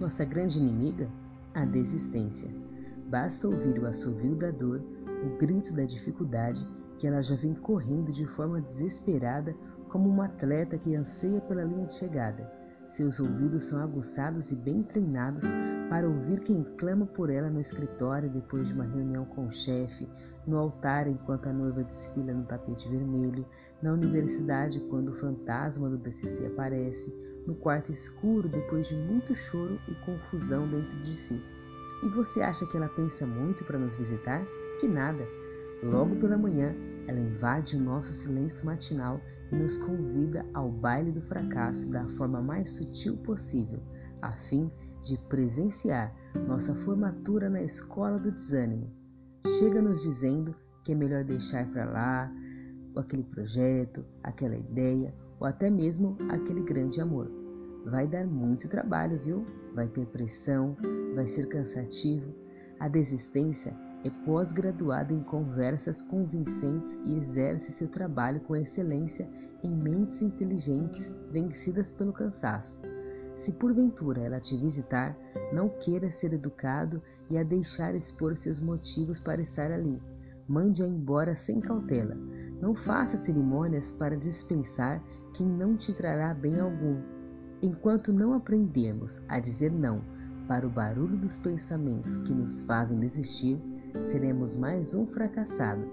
nossa grande inimiga? A desistência. Basta ouvir o assovio da dor, o grito da dificuldade, que ela já vem correndo de forma desesperada, como uma atleta que anseia pela linha de chegada. Seus ouvidos são aguçados e bem treinados para ouvir quem clama por ela no escritório depois de uma reunião com o chefe, no altar enquanto a noiva desfila no tapete vermelho, na universidade quando o fantasma do BCC aparece, no quarto escuro depois de muito choro e confusão dentro de si. E você acha que ela pensa muito para nos visitar? Que nada! Logo pela manhã, ela invade o nosso silêncio matinal nos convida ao baile do fracasso da forma mais sutil possível, a fim de presenciar nossa formatura na escola do desânimo. Chega nos dizendo que é melhor deixar para lá aquele projeto, aquela ideia ou até mesmo aquele grande amor. Vai dar muito trabalho, viu? Vai ter pressão, vai ser cansativo. A desistência é pós-graduada em conversas convincentes e exerce seu trabalho com excelência em mentes inteligentes vencidas pelo cansaço. Se porventura ela te visitar, não queira ser educado e a deixar expor seus motivos para estar ali. Mande-a embora sem cautela. Não faça cerimônias para dispensar quem não te trará bem algum. Enquanto não aprendermos a dizer não para o barulho dos pensamentos que nos fazem desistir, seremos mais um fracassado,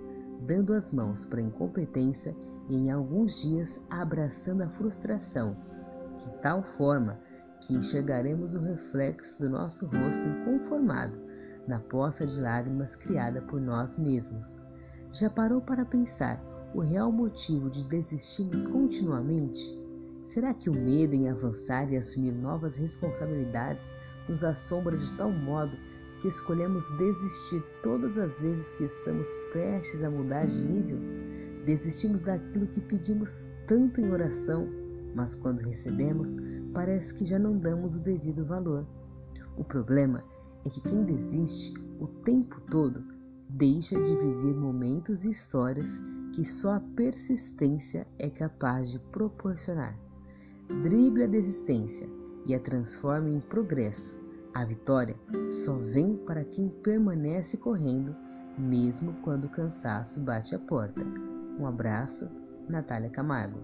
dando as mãos para a incompetência e em alguns dias abraçando a frustração, de tal forma que enxergaremos o reflexo do nosso rosto inconformado na poça de lágrimas criada por nós mesmos. Já parou para pensar o real motivo de desistirmos continuamente? Será que o medo em avançar e assumir novas responsabilidades nos assombra de tal modo que escolhemos desistir todas as vezes que estamos prestes a mudar de nível? Desistimos daquilo que pedimos tanto em oração, mas quando recebemos, parece que já não damos o devido valor. O problema é que quem desiste o tempo todo deixa de viver momentos e histórias que só a persistência é capaz de proporcionar. Drible a desistência e a transforme em progresso a vitória só vem para quem permanece correndo, mesmo quando o cansaço bate a porta. Um abraço, Natália Camargo.